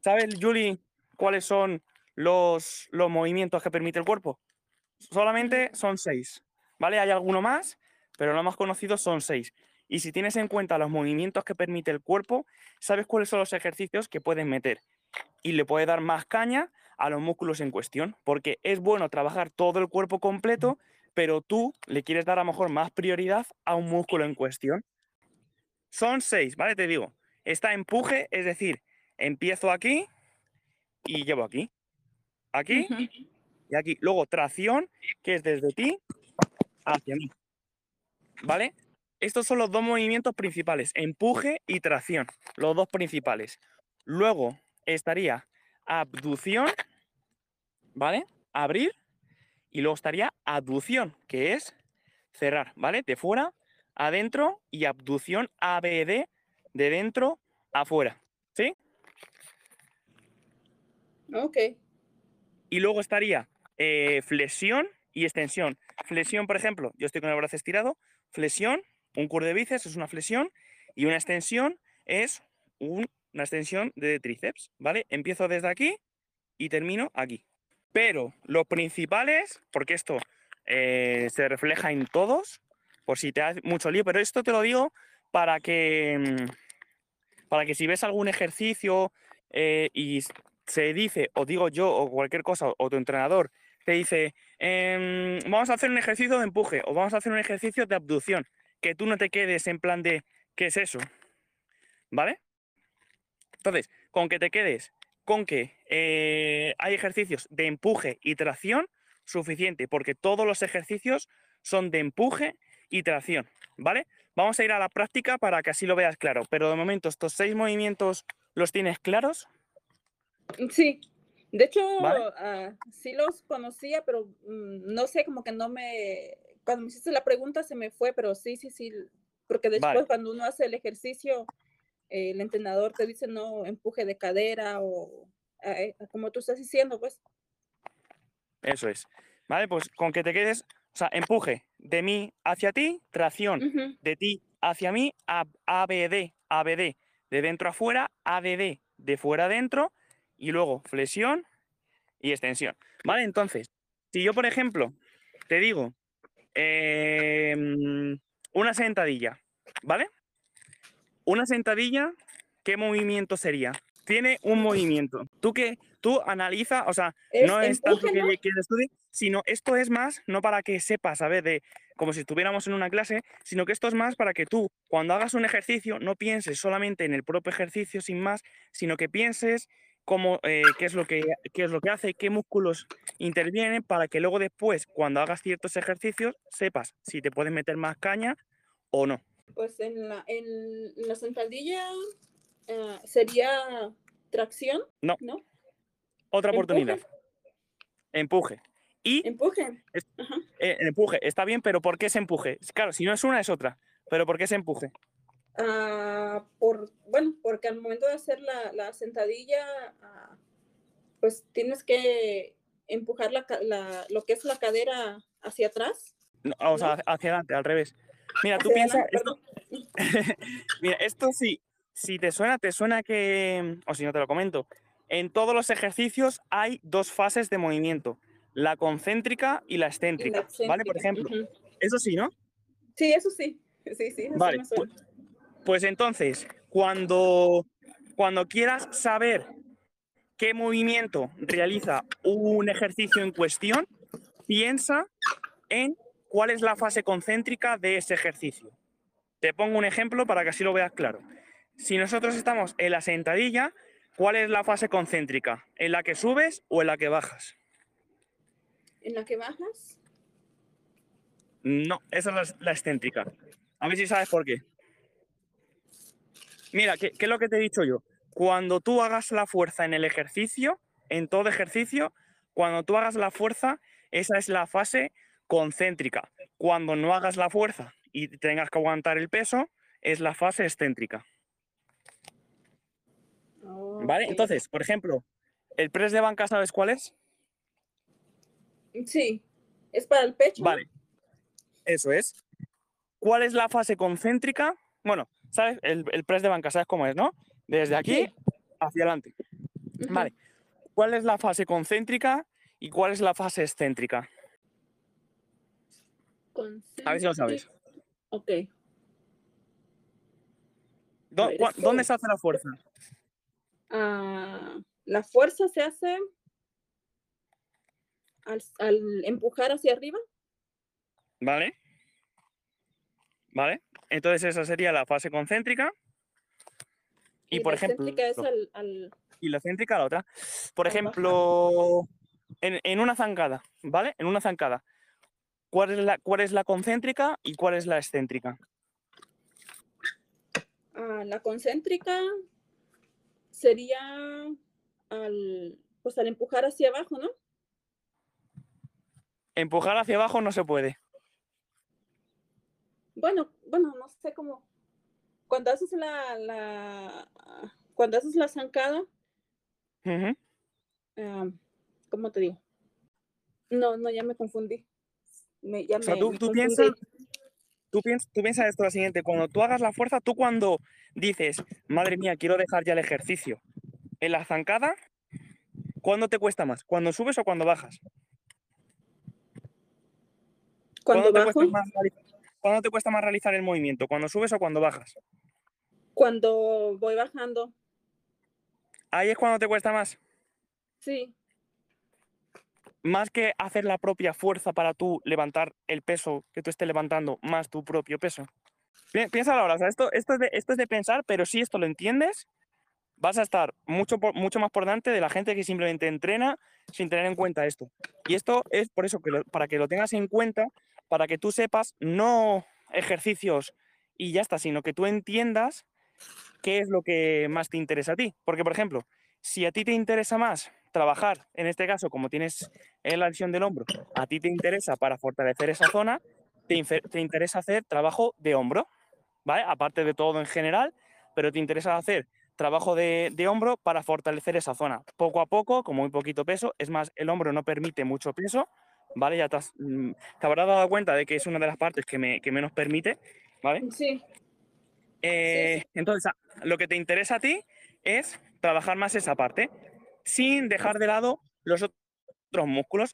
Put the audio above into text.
¿Sabes, Julie, cuáles son los, los movimientos que permite el cuerpo? Solamente son seis, ¿vale? Hay alguno más, pero los más conocidos son seis. Y si tienes en cuenta los movimientos que permite el cuerpo, sabes cuáles son los ejercicios que puedes meter. Y le puedes dar más caña a los músculos en cuestión, porque es bueno trabajar todo el cuerpo completo, pero tú le quieres dar a lo mejor más prioridad a un músculo en cuestión. Son seis, ¿vale? Te digo, está empuje, es decir, empiezo aquí y llevo aquí, aquí y aquí. Luego tracción, que es desde ti hacia mí, ¿vale? Estos son los dos movimientos principales, empuje y tracción, los dos principales. Luego estaría abducción, ¿vale? Abrir. Y luego estaría abducción, que es cerrar, ¿vale? De fuera adentro y abducción ABD de dentro afuera. ¿Sí? Ok. Y luego estaría eh, flexión y extensión. Flexión, por ejemplo, yo estoy con el brazo estirado. Flexión, un curl de bíceps es una flexión y una extensión es una extensión de tríceps, ¿vale? Empiezo desde aquí y termino aquí. Pero los principales, porque esto eh, se refleja en todos, por si te hace mucho lío, pero esto te lo digo para que, mm, para que si ves algún ejercicio eh, y se dice, o digo yo, o cualquier cosa, o tu entrenador te dice, em, vamos a hacer un ejercicio de empuje, o vamos a hacer un ejercicio de abducción, que tú no te quedes en plan de, ¿qué es eso? ¿Vale? Entonces, con que te quedes con que eh, hay ejercicios de empuje y tracción, suficiente, porque todos los ejercicios son de empuje y tracción, ¿vale? Vamos a ir a la práctica para que así lo veas claro, pero de momento estos seis movimientos los tienes claros. Sí, de hecho, ah, sí los conocía, pero mm, no sé, como que no me, cuando me hiciste la pregunta se me fue, pero sí, sí, sí, porque después cuando uno hace el ejercicio, el entrenador te dice no empuje de cadera o eh, como tú estás diciendo, pues. Eso es. Vale, pues con que te quedes, o sea, empuje de mí hacia ti, tracción de ti hacia mí, ABD, ABD, de dentro a fuera, ADD, de fuera adentro, y luego flexión y extensión. Vale, entonces, si yo, por ejemplo, te digo em, una sentadilla, ¿vale? Una sentadilla, ¿qué movimiento sería? Tiene un movimiento. Tú que tú analiza, o sea, no es tanto que, que estudie, sino esto es más, no para que sepas, ver De como si estuviéramos en una clase, sino que esto es más para que tú, cuando hagas un ejercicio, no pienses solamente en el propio ejercicio sin más, sino que pienses cómo, eh, qué, es lo que, qué es lo que hace, qué músculos intervienen, para que luego después, cuando hagas ciertos ejercicios, sepas si te puedes meter más caña o no. Pues en la, en la sentadilla eh, sería tracción. No. ¿no? Otra oportunidad. Empuje. Y empuje. Eh, empuje, está bien, pero ¿por qué se empuje? Claro, si no es una, es otra. Pero ¿por qué se empuje? Ah, por, bueno, porque al momento de hacer la, la sentadilla, ah, pues tienes que empujar la, la, lo que es la cadera hacia atrás. No, o sea, hacia adelante, al revés. Mira, tú piensas. Mira, esto sí, si te suena, te suena que. O si no te lo comento. En todos los ejercicios hay dos fases de movimiento, la concéntrica y la excéntrica, ¿vale? Por ejemplo, eso sí, ¿no? Sí, eso sí. Sí, sí. vale. Pues, pues, entonces, cuando, cuando quieras saber qué movimiento realiza un ejercicio en cuestión, piensa en cuál es la fase concéntrica de ese ejercicio. Te pongo un ejemplo para que así lo veas claro. Si nosotros estamos en la sentadilla, ¿Cuál es la fase concéntrica? ¿En la que subes o en la que bajas? ¿En la que bajas? No, esa es la, excéntrica. A ver si sabes por qué. Mira, ¿qué, ¿qué, es lo que te he dicho yo? Cuando tú hagas la fuerza en el ejercicio, en todo ejercicio, cuando tú hagas la fuerza, esa es la fase concéntrica. Cuando no hagas la fuerza y tengas que aguantar el peso, es la fase excéntrica. ¿Vale? Entonces, por ejemplo, ¿el press de banca sabes cuál es? Sí, es para el pecho. Vale, eso es. ¿Cuál es la fase concéntrica? Bueno, ¿sabes? El, el press de banca, ¿sabes cómo es, no? Desde aquí hacia adelante. Vale. ¿Cuál es la fase concéntrica y cuál es la fase excéntrica? A ver si lo sabes. Ok. ¿Dónde se hace la fuerza? Ah, la fuerza se hace al, empujar hacia arriba. Vale. Vale. Entonces esa sería la fase concéntrica. Y, por ejemplo. Es al, Y la céntrica la otra. Por ejemplo, en, una zancada, ¿vale? En una zancada. ¿Cuál es, la, ¿Cuál es la concéntrica y cuál es la excéntrica? Ah, la concéntrica sería al, pues al empujar hacia abajo, ¿no? Empujar hacia abajo no se puede. Bueno, bueno, no sé cómo. Cuando haces la, la cuando haces la zancada, ¿cómo te digo? No, no, ya me confundí. ya o sea, tú, tú piensas, tú, piensas, tú piensas esto lo siguiente, cuando tú hagas la fuerza, tú cuando dices, madre mía, quiero dejar ya el ejercicio, en la zancada, ¿cuándo te cuesta más? ¿Cuando subes o cuando bajas? ¿Cuándo, te cuesta más ¿Cuándo te cuesta más realizar el movimiento? ¿Cuando subes o cuando bajas? Cuando voy bajando. ¿Ahí es cuando te cuesta más? Sí. Más que hacer la propia fuerza para tú levantar el peso que tú estés levantando, más tu propio peso. Piensa ahora, o sea, esto, esto, es de, esto es de pensar, pero si esto lo entiendes, vas a estar mucho, mucho más por delante de la gente que simplemente entrena sin tener en cuenta esto. Y esto es por eso, que para que lo tengas en cuenta para que tú sepas no ejercicios y ya está, sino que tú entiendas qué es lo que más te interesa a ti. Porque, por ejemplo, si a ti te interesa más trabajar, en este caso, como tienes la lesión del hombro, a ti te interesa para fortalecer esa zona, te, te interesa hacer trabajo de hombro, ¿vale? Aparte de todo en general, pero te interesa hacer trabajo de, de, hombro para fortalecer esa zona. Poco a poco, con muy poquito peso, es más, el hombro no permite mucho peso, ¿vale? Ya mm, te, habrás dado cuenta de que es una de las partes que, me, que menos permite, ¿vale? Sí. Eh, entonces, lo que te interesa a ti es trabajar más esa parte, sin dejar de lado los otros músculos.